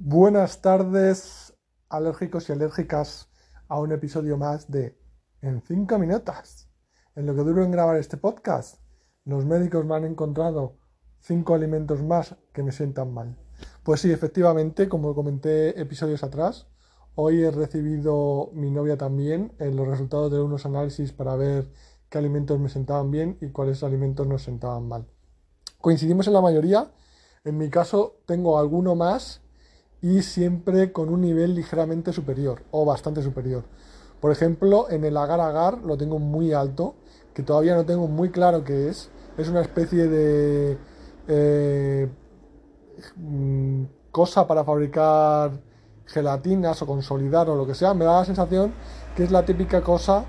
Buenas tardes, alérgicos y alérgicas, a un episodio más de En 5 minutos. En lo que duro en grabar este podcast, los médicos me han encontrado 5 alimentos más que me sientan mal. Pues sí, efectivamente, como comenté episodios atrás, hoy he recibido mi novia también en los resultados de unos análisis para ver qué alimentos me sentaban bien y cuáles alimentos nos sentaban mal. Coincidimos en la mayoría. En mi caso, tengo alguno más y siempre con un nivel ligeramente superior o bastante superior. Por ejemplo, en el agar-agar lo tengo muy alto, que todavía no tengo muy claro qué es. Es una especie de eh, mm, cosa para fabricar gelatinas o consolidar o lo que sea. Me da la sensación que es la típica cosa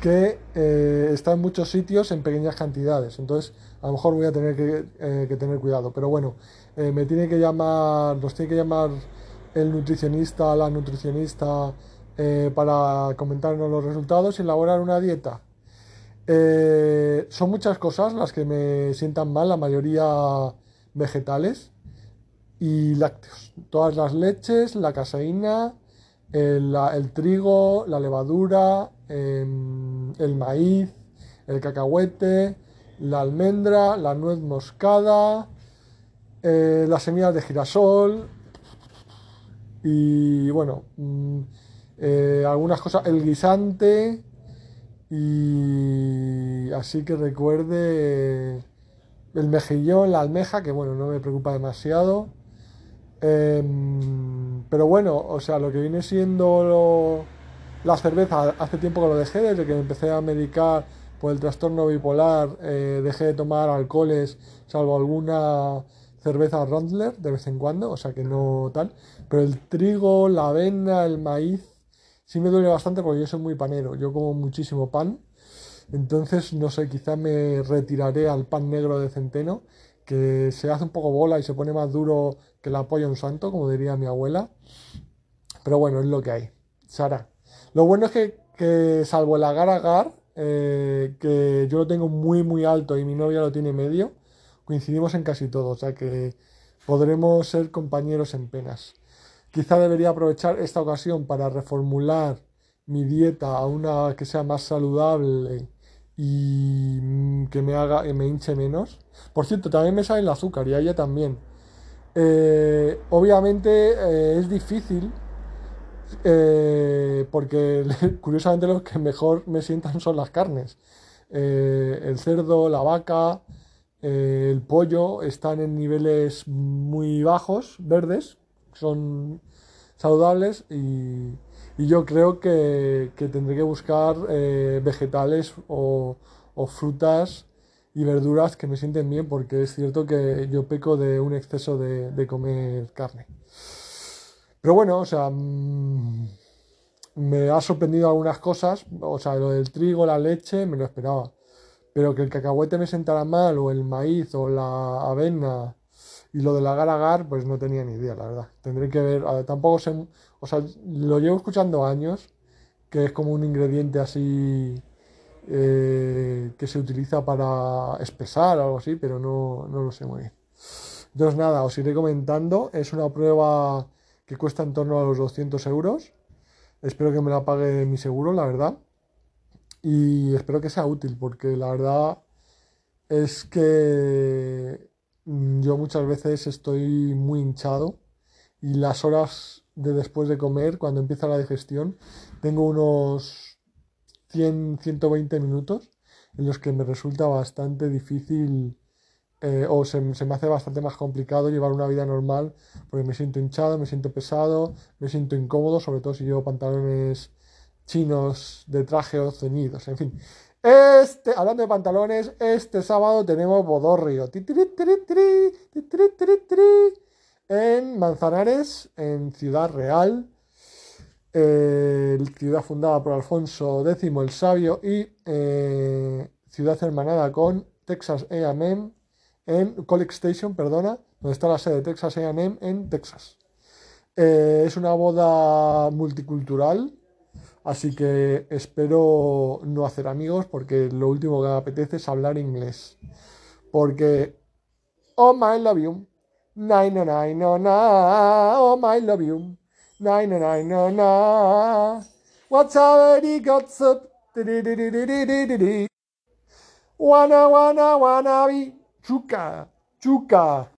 que eh, está en muchos sitios en pequeñas cantidades. Entonces, a lo mejor voy a tener que, eh, tener cuidado. Pero bueno, eh, me tiene que llamar, nos tiene que llamar el nutricionista, la nutricionista, para comentarnos los resultados y elaborar una dieta. son muchas cosas las que me sientan mal, la mayoría vegetales y lácteos. Todas las leches, la caseína, el, trigo, la levadura, em, el maíz, el cacahuete, la almendra, la nuez moscada, eh, las semillas de girasol y bueno, mm, eh, algunas cosas, el guisante y así que recuerde el mejillón, la almeja, que bueno, no me preocupa demasiado. Em, pero bueno, o sea, lo que viene siendo la cerveza, hace tiempo que lo dejé, desde que empecé a medicar por el trastorno bipolar, eh, dejé de tomar alcoholes, salvo alguna cerveza Randler de vez en cuando, o sea que no tal. Pero el trigo, la avena, el maíz, sí me duele bastante porque yo soy muy panero, yo como muchísimo pan. Entonces, no sé, quizá me retiraré al pan negro de centeno que se hace un poco bola y se pone más duro que la polla un santo, como diría mi abuela. Pero bueno, es lo que hay. Sara. Lo bueno es que, salvo el agar-agar, eh, que yo lo tengo muy muy alto y mi novia lo tiene medio, coincidimos en casi todo, o sea que podremos ser compañeros en penas. Quizá debería aprovechar esta ocasión para reformular mi dieta a una que sea más saludable y mm, que me haga me hinche menos. Por cierto, también me sale el azúcar y a ella también. Eh, obviamente eh, es difícil eh, porque curiosamente lo que mejor me sientan son las carnes. el cerdo, la vaca, el pollo están en niveles muy bajos, verdes, son saludables y, y yo creo que, tendré que buscar eh, vegetales o, frutas y verduras que me sienten bien, porque es cierto que yo peco de un exceso de, comer carne. Pero bueno, o sea, mm, me ha sorprendido algunas cosas, o sea, lo del trigo, la leche, me lo esperaba. Pero que el cacahuete me sentara mal, o el maíz, o la avena, y lo del agar agar, pues no tenía ni idea, la verdad. Tendré que ver, tampoco sé, o sea, lo llevo escuchando años, que es como un ingrediente así eh, que se utiliza para espesar o algo así, pero no, no lo sé muy bien. Entonces nada, os iré comentando. Es una prueba que cuesta en torno a los 200 euros. Espero que me la pague mi seguro, la verdad. Y espero que sea útil, porque la verdad es que yo muchas veces estoy muy hinchado y las horas de después de comer, cuando empieza la digestión, tengo unos 100, 120 minutos en los que me resulta bastante difícil eh, o se, me hace bastante más complicado llevar una vida normal porque me siento hinchado, me siento pesado, me siento incómodo, sobre todo si llevo pantalones chinos de traje o ceñidos, en fin. Este, hablando de pantalones, este sábado tenemos Bodorrio. En Manzanares, en Ciudad Real. Eh, ciudad fundada por Alfonso X el Sabio y eh, ciudad hermanada con Texas AM en College Station, perdona, donde está la sede de Texas AM en Texas. Eh, es una boda multicultural Así que espero no hacer amigos porque lo último que me apetece es hablar inglés. Porque, oh my love you, Nine, no, nine, no, na. Oh, my love you. Nine, no, nine, no, na. What's already got up? Wanna, wanna, wanna be. Chuca, chuca.